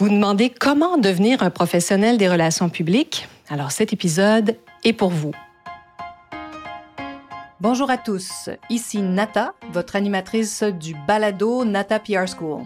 Vous demandez comment devenir un professionnel des relations publiques? Alors cet épisode est pour vous. Bonjour à tous, ici Nata, votre animatrice du balado Nata PR School.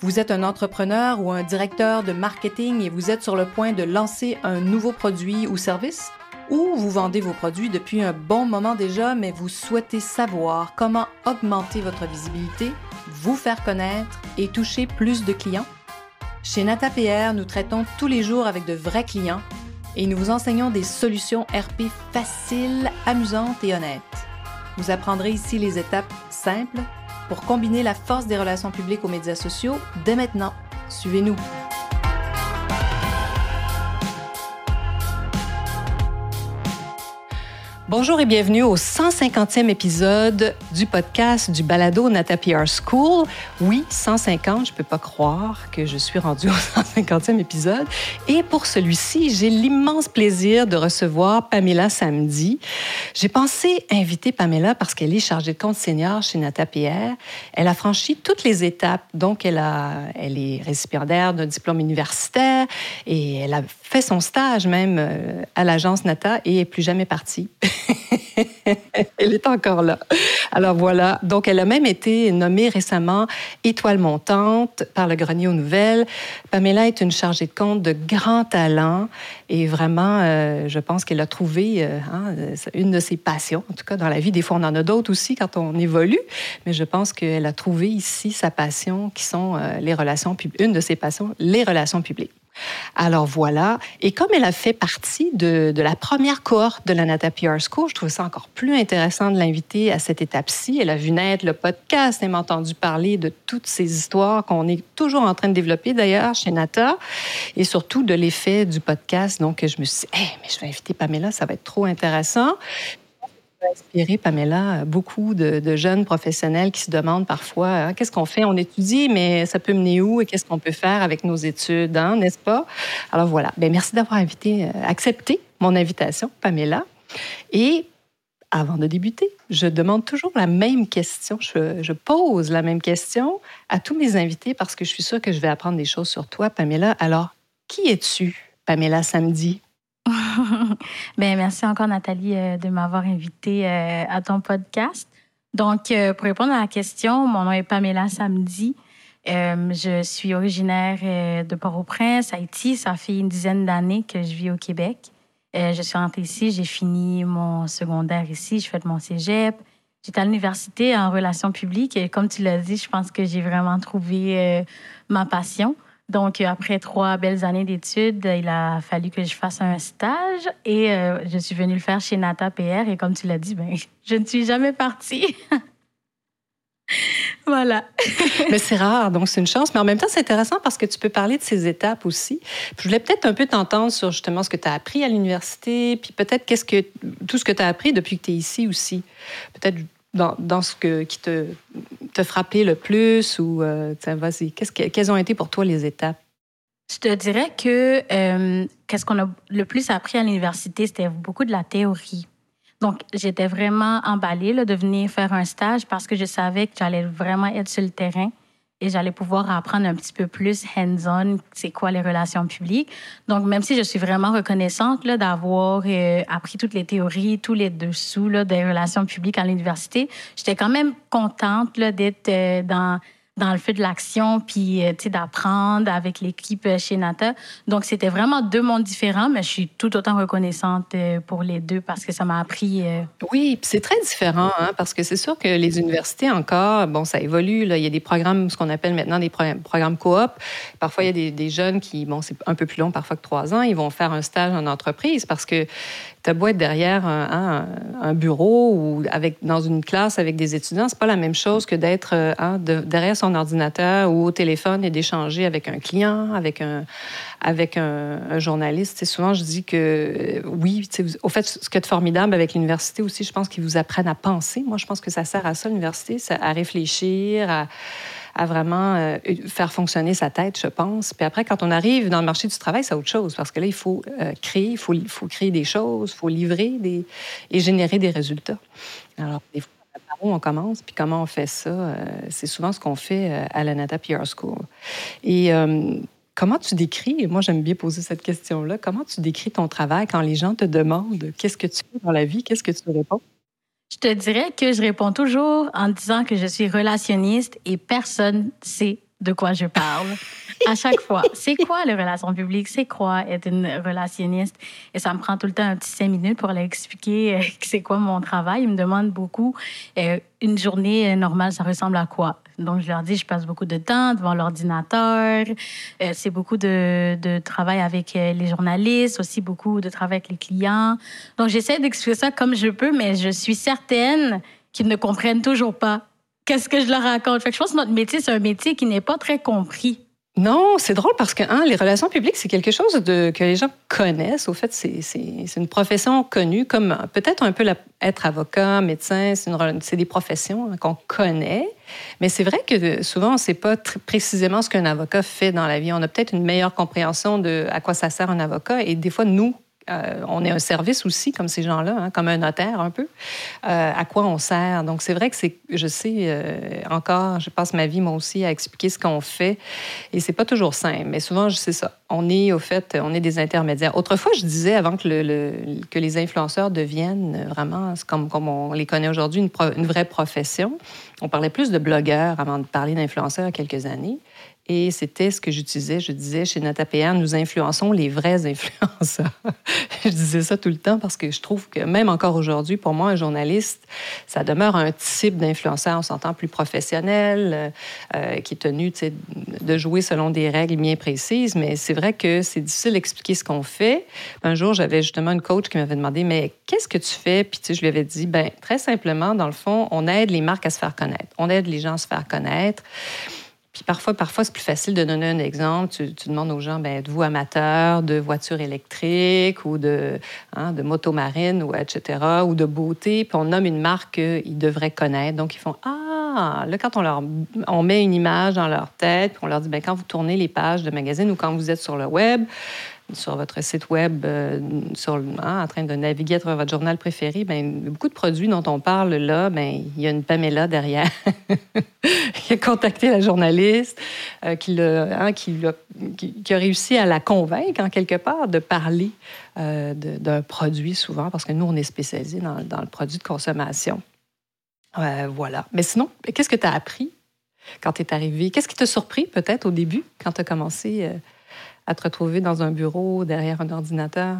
Vous êtes un entrepreneur ou un directeur de marketing et vous êtes sur le point de lancer un nouveau produit ou service? Ou vous vendez vos produits depuis un bon moment déjà, mais vous souhaitez savoir comment augmenter votre visibilité, vous faire connaître et toucher plus de clients? Chez NataPR, nous traitons tous les jours avec de vrais clients et nous vous enseignons des solutions RP faciles, amusantes et honnêtes. Vous apprendrez ici les étapes simples pour combiner la force des relations publiques aux médias sociaux dès maintenant. Suivez-nous. Bonjour et bienvenue au 150e épisode du podcast du balado Nata PR School. Oui, 150, je peux pas croire que je suis rendue au 150e épisode. Et pour celui-ci, j'ai l'immense plaisir de recevoir Pamela samedi. J'ai pensé inviter Pamela parce qu'elle est chargée de compte senior chez Nata PR. Elle a franchi toutes les étapes. Donc, elle, a, elle est récipiendaire d'un diplôme universitaire et elle a fait son stage même euh, à l'agence Nata et est plus jamais partie. elle est encore là. Alors voilà. Donc, elle a même été nommée récemment étoile montante par le Grenier aux Nouvelles. Pamela est une chargée de compte de grand talent et vraiment, euh, je pense qu'elle a trouvé euh, hein, une de ses passions. En tout cas, dans la vie, des fois, on en a d'autres aussi quand on évolue, mais je pense qu'elle a trouvé ici sa passion qui sont les relations publiques. Une de ses passions, les relations publiques. Alors voilà. Et comme elle a fait partie de, la première cohorte de la Nata PR School, je trouve ça encore plus intéressant de l'inviter à cette étape-ci. Elle a vu naître le podcast, elle m'a entendu parler de toutes ces histoires qu'on est toujours en train de développer d'ailleurs chez Nata et surtout de l'effet du podcast. Donc je me suis dit, mais je vais inviter Pamela, ça va être trop intéressant inspiré, Pamela, beaucoup de, jeunes professionnels qui se demandent parfois hein, qu'est-ce qu'on fait? On étudie, mais ça peut mener où et qu'est-ce qu'on peut faire avec nos études, hein, n'est-ce pas? Alors voilà. Bien, merci d'avoir euh, accepté mon invitation, Pamela. Et avant de débuter, je demande toujours la même question. Je, je, pose la même question à tous mes invités parce que je suis sûre que je vais apprendre des choses sur toi, Pamela. Alors, qui es-tu, Pamela Samedi? ben, merci encore, Nathalie, euh, de m'avoir invitée euh, à ton podcast. Donc, euh, pour répondre à la question, mon nom est Pamela Samedi. je suis originaire de Port-au-Prince, Haïti. Ça fait une dizaine d'années que je vis au Québec. je suis rentrée ici, j'ai fini mon secondaire ici, je fais mon cégep. J'étais à l'université en relations publiques et comme tu l'as dit, je pense que j'ai vraiment trouvé ma passion. Donc, après trois belles années d'études, il a fallu que je fasse un stage et euh, je suis venue le faire chez Nata PR. Et comme tu l'as dit, ben, je ne suis jamais partie. voilà. mais c'est rare, donc c'est une chance. Mais en même temps, c'est intéressant parce que tu peux parler de ces étapes aussi. je voulais peut-être un peu t'entendre sur justement ce que tu as appris à l'université, puis peut-être qu'est-ce que tout ce que tu as appris depuis que tu es ici aussi. Peut-être dans, ce que, qui te, te frappé le plus ou euh, vas-y, qu'est-ce que, quelles ont été pour toi les étapes? Je te dirais que euh, qu'est-ce qu'on a le plus appris à l'université, c'était beaucoup de la théorie. Donc, j'étais vraiment emballée de venir faire un stage parce que je savais que j'allais vraiment être sur le terrain et j'allais pouvoir apprendre un petit peu plus hands-on, c'est quoi les relations publiques. Donc, même si je suis vraiment reconnaissante d'avoir euh, appris toutes les théories, tous les dessous là, des relations publiques à l'université, j'étais quand même contente d'être euh, dans dans le feu de l'action, puis euh, d'apprendre avec l'équipe euh, chez Nata. Donc, c'était vraiment deux mondes différents, mais je suis tout autant reconnaissante euh, pour les deux parce que ça m'a appris. Oui, c'est très différent, hein, parce que c'est sûr que les universités encore, bon, ça évolue. Il y a des programmes, ce qu'on appelle maintenant des programmes coop. Parfois, il y a des jeunes qui, bon, c'est un peu plus long parfois que trois ans, ils vont faire un stage en entreprise parce que tu beau être derrière un, bureau ou avec, dans une classe avec des étudiants, c'est pas la même chose que d'être hein, derrière son ordinateur ou au téléphone et d'échanger avec un client, avec un, avec un, journaliste. souvent, je dis que euh, oui, au fait, ce qui est formidable avec l'université aussi, je pense qu'ils vous apprennent à penser. Moi, je pense que ça sert à ça, l'université, à réfléchir, à à vraiment euh, faire fonctionner sa tête, je pense. Puis après, quand on arrive dans le marché du travail, c'est autre chose, parce que là, il faut euh, créer, il faut, créer des choses, il faut livrer des, et générer des résultats. Alors, par où on commence, puis comment on fait ça, euh, c'est souvent ce qu'on fait à la Nata PR School. Et comment tu décris, moi j'aime bien poser cette question-là, comment tu décris ton travail quand les gens te demandent qu'est-ce que tu fais dans la vie, qu'est-ce que tu réponds? Je te dirais que je réponds toujours en disant que je suis relationniste et personne sait de quoi je parle à chaque fois. C'est quoi les relations publiques? C'est quoi être une relationniste? Et ça me prend tout le temps un petit cinq minutes pour leur expliquer euh, c'est quoi mon travail. Ils me demandent beaucoup euh, une journée normale, ça ressemble à quoi? Donc, je leur dis, je passe beaucoup de temps devant l'ordinateur. Euh, c'est beaucoup de, de, travail avec les journalistes, aussi beaucoup de travail avec les clients. Donc, j'essaie d'expliquer ça comme je peux, mais je suis certaine qu'ils ne comprennent toujours pas qu'est-ce que je leur raconte? Fait je pense que notre métier, c'est un métier qui n'est pas très compris. Non, c'est drôle parce que hein, les relations publiques, c'est quelque chose que les gens connaissent. Au fait, c'est une profession connue, comme peut-être un peu être avocat, médecin, c'est des professions hein, qu'on connaît. Mais c'est vrai que souvent, on ne sait pas précisément ce qu'un avocat fait dans la vie. On a peut-être une meilleure compréhension de à quoi ça sert un avocat. Et des fois, nous, euh, on est un service aussi, comme ces gens-là, hein, comme un notaire un peu. Euh, à quoi on sert? Donc, c'est vrai que c'est, je sais euh, encore, je passe ma vie moi aussi à expliquer ce qu'on fait et c'est pas toujours simple, mais souvent, je sais ça. On est, au fait, on est des intermédiaires. Autrefois, je disais, avant que, le, que les influenceurs deviennent vraiment, comme, comme on les connaît aujourd'hui, une, une vraie profession, on parlait plus de blogueurs avant de parler d'influenceurs il y a quelques années. Et c'était ce que j'utilisais. Je disais chez NotaPR, nous influençons les vrais influenceurs. je disais ça tout le temps parce que je trouve que même encore aujourd'hui, pour moi, un journaliste, ça demeure un type d'influenceur, on s'entend plus professionnel, euh, euh, qui est tenu de jouer selon des règles bien précises. Mais c'est vrai que c'est difficile d'expliquer ce qu'on fait. Un jour, j'avais justement une coach qui m'avait demandé, mais qu'est-ce que tu fais? Puis je lui avais dit, ben très simplement, dans le fond, on aide les marques à se faire connaître. On aide les gens à se faire connaître. Puis parfois, parfois c'est plus facile de donner un exemple. Tu, demandes aux gens, ben, êtes-vous amateur de voitures électriques ou de, hein, de ou etc., ou de beauté, puis on nomme une marque qu'ils devraient connaître. Donc, ils font, ah, là, quand on leur on met une image dans leur tête, puis on leur dit, ben, quand vous tournez les pages de magazines ou quand vous êtes sur le web, sur votre site web, euh, sur, hein, en train de naviguer à travers votre journal préféré, ben, beaucoup de produits dont on parle là, ben, il y a une Pamela derrière qui a contacté la journaliste, euh, qui, hein, qui, a réussi à la convaincre, en quelque part, de parler euh, d'un produit souvent, parce que nous, on est spécialisé dans, dans le produit de consommation. voilà. Mais sinon, qu'est-ce que tu as appris quand tu es arrivé? Qu'est-ce qui t'a surpris peut-être au début, quand tu as commencé à te retrouver dans un bureau derrière un ordinateur?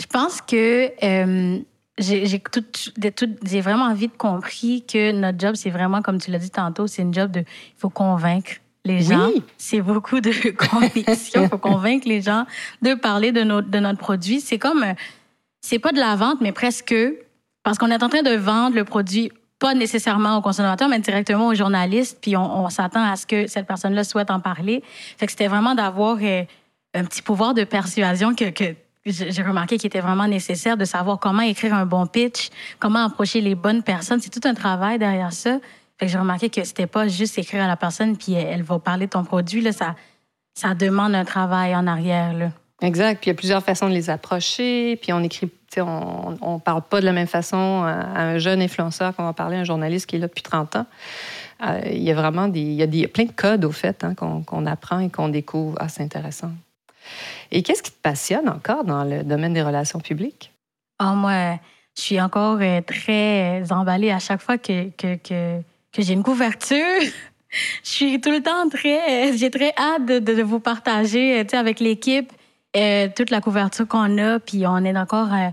Je pense que euh, j'ai vraiment de compris que notre job, c'est vraiment, comme tu l'as dit tantôt, c'est une job de. Il faut convaincre les gens. C'est beaucoup de conviction. Il faut convaincre les gens de parler de notre, de notre produit. C'est comme. C'est pas de la vente, mais presque. Parce qu'on est en train de vendre le produit pas nécessairement aux consommateurs, mais directement aux journalistes. Puis on, s'attend à ce que cette personne-là souhaite en parler. Fait que c'était vraiment d'avoir euh, un petit pouvoir de persuasion que, j'ai remarqué qu'il était vraiment nécessaire de savoir comment écrire un bon pitch, comment approcher les bonnes personnes. C'est tout un travail derrière ça. Fait que j'ai remarqué que c'était pas juste écrire à la personne puis elle, va parler de ton produit. Là, ça, ça demande un travail en arrière. Là. Exact. Puis il y a plusieurs façons de les approcher. Puis on écrit on ne parle pas de la même façon à un jeune influenceur qu'on va parler à un journaliste qui est là depuis 30 ans. Euh, il y a vraiment des, il y a plein de codes, au fait, hein, qu'on apprend et qu'on découvre. Ah, c'est intéressant. Et qu'est-ce qui te passionne encore dans le domaine des relations publiques? Oh, moi, je suis encore euh, très emballée à chaque fois que, j'ai une couverture. je suis tout le temps très... J'ai très hâte de, vous partager avec l'équipe euh, toute la couverture qu'on a, puis on est encore, euh,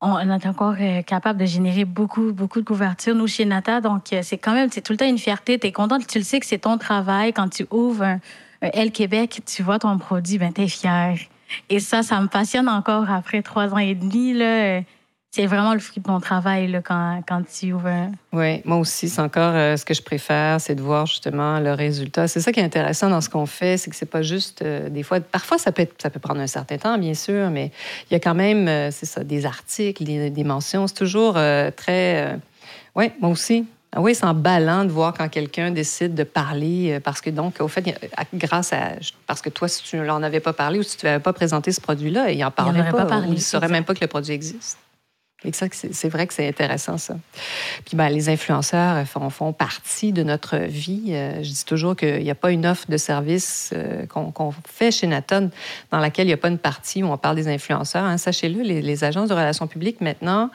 on est encore euh, capable de générer beaucoup, beaucoup de couvertures, nous, chez Nata. Donc, c'est quand même, c'est tout le temps une fierté. Tu es contente, tu le sais que c'est ton travail. Quand tu ouvres un, un Québec, tu vois ton produit, ben, tu es fier. Et ça, ça me passionne encore après trois ans et demi. Là c'est vraiment le fruit de mon travail là, quand, quand tu ouvres. Oui, moi aussi, c'est encore euh, ce que je préfère, c'est de voir justement le résultat. C'est ça qui est intéressant dans ce qu'on fait, c'est que c'est pas juste euh, des fois. Parfois, ça peut, ça peut prendre un certain temps, bien sûr, mais il y a quand même, euh, c'est ça, des articles, des, mentions. C'est toujours très. oui, moi aussi. Ah oui, c'est emballant de voir quand quelqu'un décide de parler, parce que donc, au fait, grâce à. Parce que toi, si tu n'en avais pas parlé ou si tu n'avais pas présenté ce produit-là, il n'en parlerait pas, pas il ne saurait même pas que le produit existe. C'est vrai que c'est intéressant, ça. Puis ben, les influenceurs font, font, partie de notre vie. Euh, je dis toujours qu'il n'y a pas une offre de service euh, qu'on fait chez Naton dans laquelle il n'y a pas une partie où on parle des influenceurs. Hein. Sachez-le, les, agences de relations publiques, maintenant,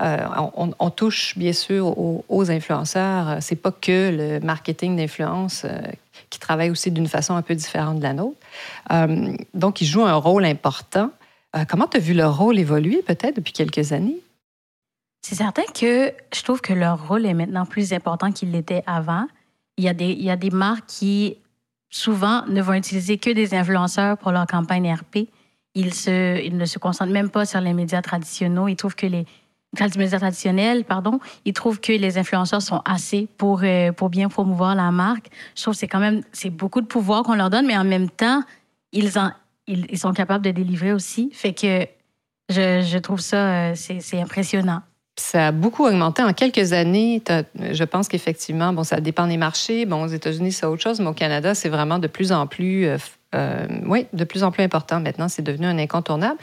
euh, on, touche bien sûr aux, aux influenceurs. C'est pas que le marketing d'influence qui travaille aussi d'une façon un peu différente de la nôtre. donc, ils jouent un rôle important. Comment tu as vu leur rôle évoluer peut-être depuis quelques années? C'est certain que je trouve que leur rôle est maintenant plus important qu'il l'était avant. Il y, a des, il y a des marques qui, souvent, ne vont utiliser que des influenceurs pour leur campagne RP. Ils, se, ils ne se concentrent même pas sur les médias traditionnels. Ils trouvent que les, les médias traditionnels, pardon, ils trouvent que les influenceurs sont assez pour, euh, pour bien promouvoir la marque. Je trouve que c'est quand même c'est beaucoup de pouvoir qu'on leur donne, mais en même temps, ils, en, ils, sont capables de délivrer aussi. Fait que je, je trouve ça, euh, c'est impressionnant. Ça a beaucoup augmenté en quelques années. Je pense qu'effectivement, bon, ça dépend des marchés. Bon, aux États-Unis, c'est autre chose, mais au Canada, c'est vraiment de plus en plus euh, euh, oui, de plus en plus important maintenant. C'est devenu un incontournable.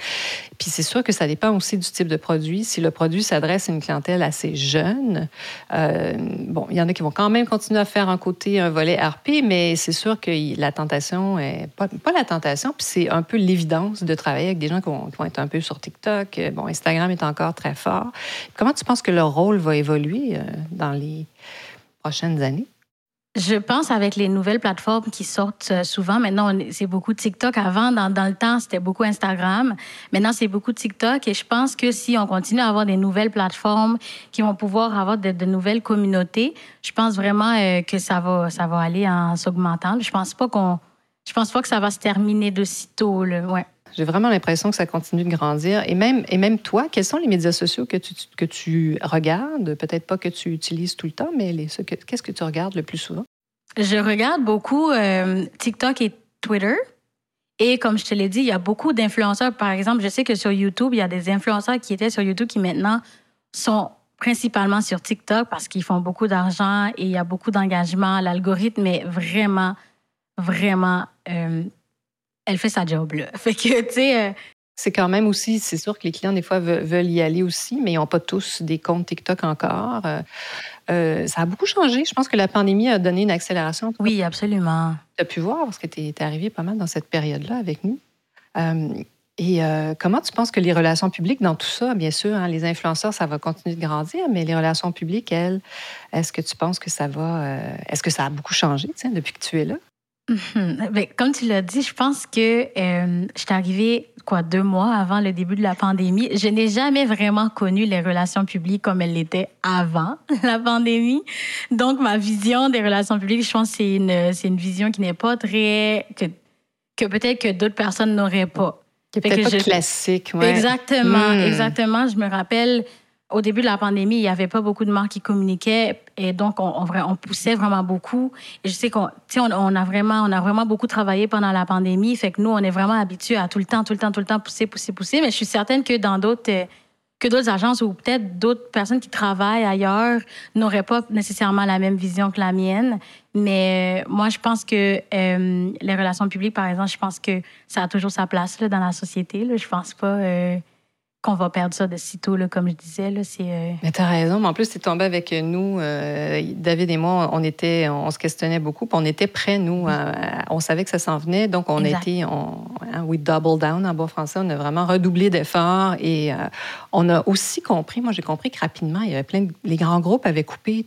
Puis c'est sûr que ça dépend aussi du type de produit. Si le produit s'adresse à une clientèle assez jeune, euh, bon, il y en a qui vont quand même continuer à faire un côté, un volet RP, mais c'est sûr que la tentation est pas, la tentation, puis c'est un peu l'évidence de travailler avec des gens qui vont, qui vont, être un peu sur TikTok. Bon, Instagram est encore très fort. Comment tu penses que leur rôle va évoluer euh, dans les prochaines années? Je pense avec les nouvelles plateformes qui sortent euh, souvent, maintenant c'est beaucoup TikTok. Avant, dans, dans le temps, c'était beaucoup Instagram. Maintenant, c'est beaucoup TikTok. Et je pense que si on continue à avoir des nouvelles plateformes qui vont pouvoir avoir de, nouvelles communautés, je pense vraiment euh, que ça va, ça va aller en s'augmentant. Je pense pas qu'on, je pense pas que ça va se terminer de sitôt. Ouais. J'ai vraiment l'impression que ça continue de grandir. Et même, et même toi, quels sont les médias sociaux que tu, que tu regardes? Peut-être pas que tu utilises tout le temps, mais qu'est-ce que tu regardes le plus souvent? Je regarde beaucoup euh, TikTok et Twitter. Et comme je te l'ai dit, il y a beaucoup d'influenceurs. Par exemple, je sais que sur YouTube, il y a des influenceurs qui étaient sur YouTube qui maintenant sont principalement sur TikTok parce qu'ils font beaucoup d'argent et il y a beaucoup d'engagement. L'algorithme est vraiment, vraiment euh, elle fait sa job, là. Fait que, tu sais. Euh, c'est quand même aussi, c'est sûr que les clients, des fois, veulent y aller aussi, mais ils n'ont pas tous des comptes TikTok encore. Euh, euh, ça a beaucoup changé. Je pense que la pandémie a donné une accélération. Oui, absolument. Tu as pu voir, parce que tu es, arrivé pas mal dans cette période-là avec nous. et comment tu penses que les relations publiques dans tout ça, bien sûr, hein, les influenceurs, ça va continuer de grandir, mais les relations publiques, elles, est-ce que tu penses que ça va. est-ce que ça a beaucoup changé depuis que tu es là? Mhm. Ben, comme tu l'as dit, je pense que euh, je suis arrivée quoi deux mois avant le début de la pandémie. Je n'ai jamais vraiment connu les relations publiques comme elles l'étaient avant la pandémie. Donc ma vision des relations publiques, je pense, c'est une c'est une vision qui n'est pas très que, que peut-être que d'autres personnes n'auraient pas. Qui peut-être pas classique, ouais. Exactement, hmm. exactement. Je me rappelle au début de la pandémie, il n'y avait pas beaucoup de marques qui communiquaient et donc on, poussait vraiment beaucoup. Je sais qu'on on, on, a vraiment on a vraiment beaucoup travaillé pendant la pandémie, fait que nous on est vraiment habitués à tout le temps tout le temps tout le temps pousser pousser pousser, mais je suis certaine que dans d'autres que d'autres agences ou peut-être d'autres personnes qui travaillent ailleurs n'auraient pas nécessairement la même vision que la mienne. Mais euh, moi, je pense que euh, les relations publiques, par exemple, je pense que ça a toujours sa place là, dans la société. Là. Je pense pas... Euh, qu'on va perdre ça de sitôt, là, comme je disais. Là, c'est, euh... Mais tu as raison. Mais en plus, es tombé avec nous. Euh, David et moi, on, était, on, se questionnait beaucoup. on était prêts, nous. on savait que ça s'en venait. Donc, on a été, on, hein, we double down en bon français. On a vraiment redoublé d'efforts. Et euh, on a aussi compris, moi, j'ai compris que rapidement, il y avait plein de, les grands groupes avaient coupé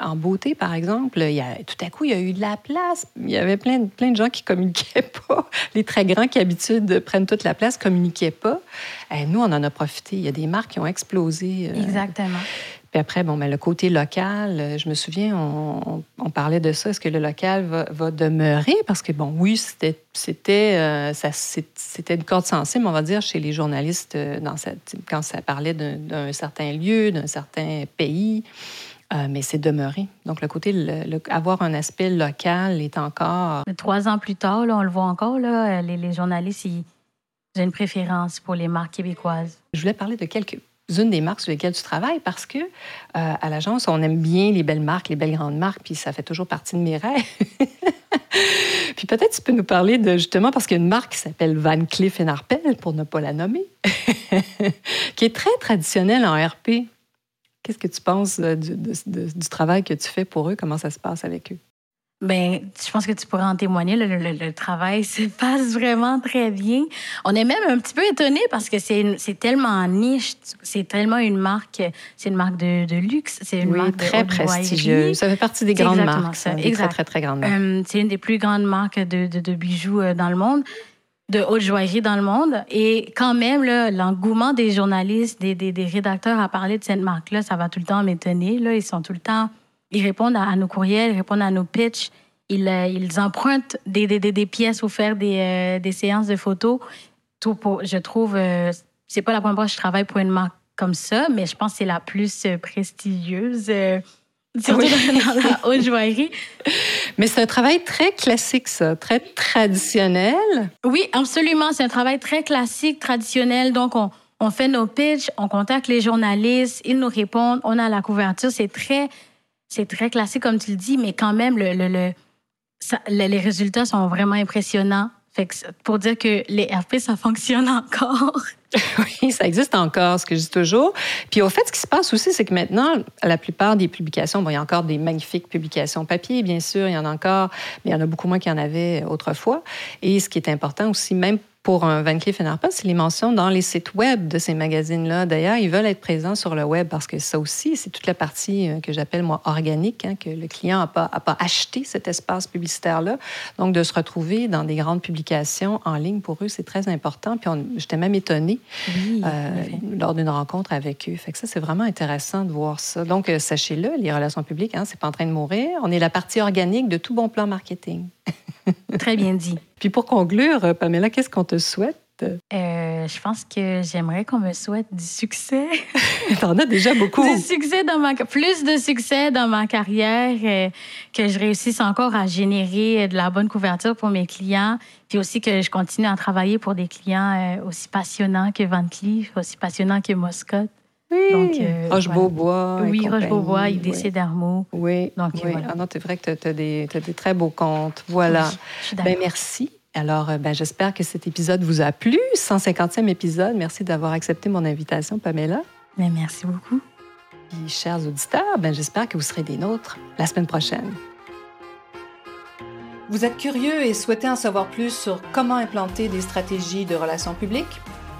en beauté, par exemple, il y a, tout à coup, il y a eu de la place. Il y avait plein, plein de gens qui communiquaient pas. Les très grands qui, d'habitude, prennent toute la place, communiquaient pas. Et eh, nous, on en a profité. Il y a des marques qui ont explosé. Euh. Exactement. Puis après, bon, mais le côté local, euh, je me souviens, on, parlait de ça. Est-ce que le local va, demeurer? Parce que, bon, oui, c'était, c'était, euh, c'était une corde sensible, on va dire, chez les journalistes dans cette, quand ça parlait d'un certain lieu, d'un certain pays. Euh, mais c'est demeuré. Donc, le côté, avoir un aspect local est encore. trois ans plus tard, là, on le voit encore, là, les, les journalistes, ils ont une préférence pour les marques québécoises. Je voulais parler de quelques une des marques sur lesquelles tu travailles parce que euh, à l'agence, on aime bien les belles marques, les belles grandes marques, puis ça fait toujours partie de mes rêves. puis peut-être tu peux nous parler de justement parce qu'il y a une marque qui s'appelle Van Cleef Arpels, pour ne pas la nommer, qui est très traditionnelle en RP. Qu'est-ce que tu penses euh, du, du travail que tu fais pour eux? Comment ça se passe avec eux? Ben, je pense que tu pourrais en témoigner. Le, travail se passe vraiment très bien. On est même un petit peu étonné parce que c'est tellement niche, c'est tellement une marque, c'est une marque de, de luxe, c'est une marque très prestigieuse. Ça fait partie des grandes marques. Ça. Des très très très grandes marques. Euh, c'est une des plus grandes marques de, de, de, bijoux euh, dans le monde, de haute joaillerie dans le monde. Et quand même, l'engouement des journalistes, des, des, des rédacteurs à parler de cette marque-là, ça va tout le temps m'étonner. Là, ils sont tout le temps ils répondent à, nos courriels, ils répondent à nos pitches. Ils, euh, ils empruntent des, des, des, pièces ou faire des, euh, des séances de photos. Tout pour, je trouve, euh, c'est pas la première fois que je travaille pour une marque comme ça, mais je pense que c'est la plus prestigieuse. Surtout dans la haute joaillerie. Mais c'est un travail très classique, ça, très traditionnel. Oui, absolument. C'est un travail très classique, traditionnel. Donc, on, fait nos pitches, on contacte les journalistes, ils nous répondent, on a la couverture. C'est très c'est classique, comme tu le dis, mais quand même, le, le, les résultats sont vraiment impressionnants. Pour dire que les RP, ça fonctionne encore. oui, ça existe encore, ce que je dis toujours. Puis au fait, ce qui se passe aussi, c'est que maintenant, la plupart des publications, bon, il y a encore des magnifiques publications papier, bien sûr, il y en a encore, mais il y en a beaucoup moins qu'il y en avait autrefois. Et ce qui est important aussi, même pour un Van Cleef Arpels, c'est les mentions dans les sites web de ces magazines-là. D'ailleurs, ils veulent être présents sur le web parce que ça aussi, c'est toute la partie euh, que j'appelle, moi, organique, hein, que le client n'a pas, a pas acheté cet espace publicitaire-là. Donc, de se retrouver dans des grandes publications en ligne, pour eux, c'est très important. Puis, j'étais même étonnée euh, lors d'une rencontre avec eux. Fait que ça, c'est vraiment intéressant de voir ça. Donc, euh, sachez-le, les relations publiques, hein, c'est pas en train de mourir. On est la partie organique de tout bon plan marketing. Très bien dit. Puis pour conclure, euh, Pamela, qu'est-ce qu'on te souhaite? Euh, je pense que j'aimerais qu'on me souhaite du succès. T'en as déjà beaucoup. du succès dans ma plus de succès dans ma carrière, euh, que je réussisse encore à générer de la bonne couverture pour mes clients, puis aussi que je continue à travailler pour des clients aussi passionnants que Van Cleef, aussi passionnants que Moscott. Oui, Donc, euh, Roche-Beaubois. Oui, Roche-Beaubois, IDC d'Armo. Oui, Donc, oui. Voilà. Ah non, c'est vrai que tu as, des très beaux comptes. Voilà. ben, merci. Alors, euh, ben, j'espère que cet épisode vous a plu. 150e épisode. Merci d'avoir accepté mon invitation, Pamela. Ben, merci beaucoup. Et, chers auditeurs, ben, j'espère que vous serez des nôtres la semaine prochaine. Vous êtes curieux et souhaitez en savoir plus sur comment implanter des stratégies de relations publiques?